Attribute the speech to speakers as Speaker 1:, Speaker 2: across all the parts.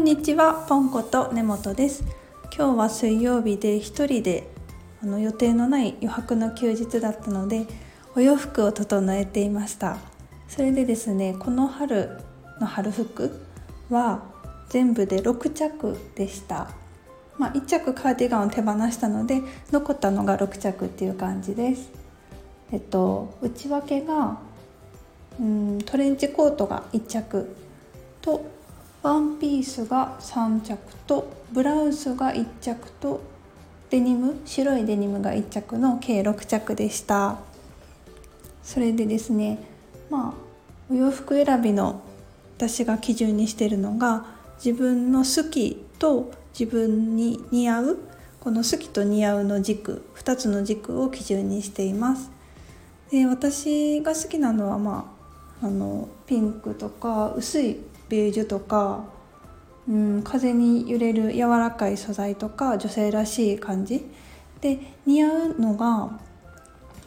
Speaker 1: んにちはポンコと根本です。今日は水曜日で一人であの予定のない余白の休日だったのでお洋服を整えていました。それでですねこの春の春服は全部で6着でした。まあ、1着カーディガンを手放したので残ったのが6着っていう感じです。えっと内訳がうんトレンチコートが1着とワンピースが3着とブラウスが1着とデニム白いデニムが1着の計6着でした。それでですねまあお洋服選びの私が基準にしてるのが自分の好きと自分に似合うこの好きと似合うの軸2つの軸を基準にしています。で私が好きなのはまああのピンクとか薄いベージュとか、うん、風に揺れる柔らかい素材とか女性らしい感じ。で似合うのが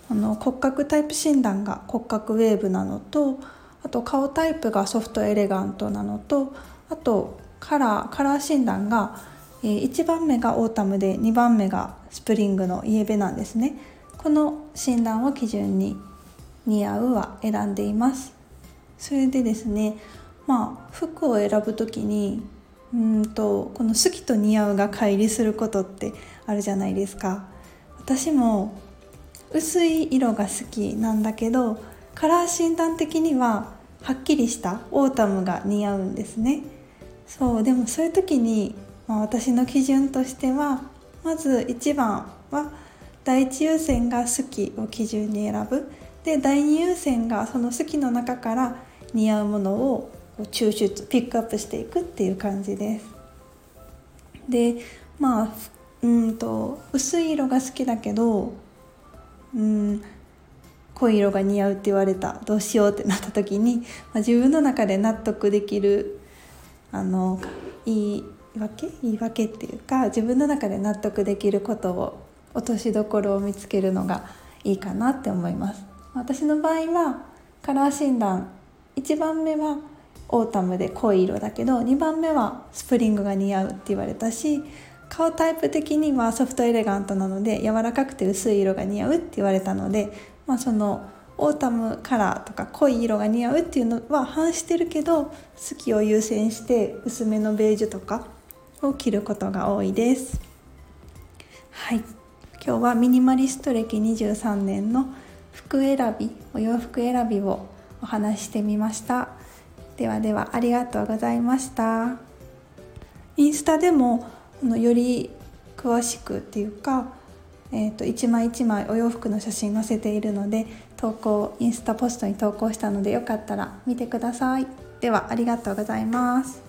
Speaker 1: あの骨格タイプ診断が骨格ウェーブなのとあと顔タイプがソフトエレガントなのとあとカラーカラー診断が、1番目がオータムで2番目がスプリングのイエベなんですね。この診断を基準に似合うは選んでいます。それでですねまあ服を選ぶ時にうんとこの好きと似合うが乖離することってあるじゃないですか。私も薄い色が好きなんだけどカラー診断的にははっきりしたオータムが似合うんですね。そうでもそういう時に、まあ、私の基準としてはまず1番は第一優先が好きを基準に選ぶ。で第二優先がその好きの中から似合うものを抽出ピックアップしていくっていう感じです。でまあうんと薄い色が好きだけどうん濃い色が似合うって言われたどうしようってなった時に、まあ、自分の中で納得できるあのいいわけ？言い訳っていうか自分の中で納得できることを落としどころを見つけるのがいいかなって思います私の場合はカラー診断1番目はオータムで濃い色だけど2番目はスプリングが似合うって言われたし顔タイプ的にはソフトエレガントなので柔らかくて薄い色が似合うって言われたので、まあ、そのオータムカラーとか濃い色が似合うっていうのは反してるけど好きを優先して薄めのベージュとかを着ることが多いです。はい。今日はミニマリスト歴23年の服選びお洋服選びをお話してみました。ではではありがとうございました。インスタでもより詳しくっていうか、えーと、一枚一枚お洋服の写真載せているので投稿インスタポストに投稿したのでよかったら見てください。ではありがとうございます。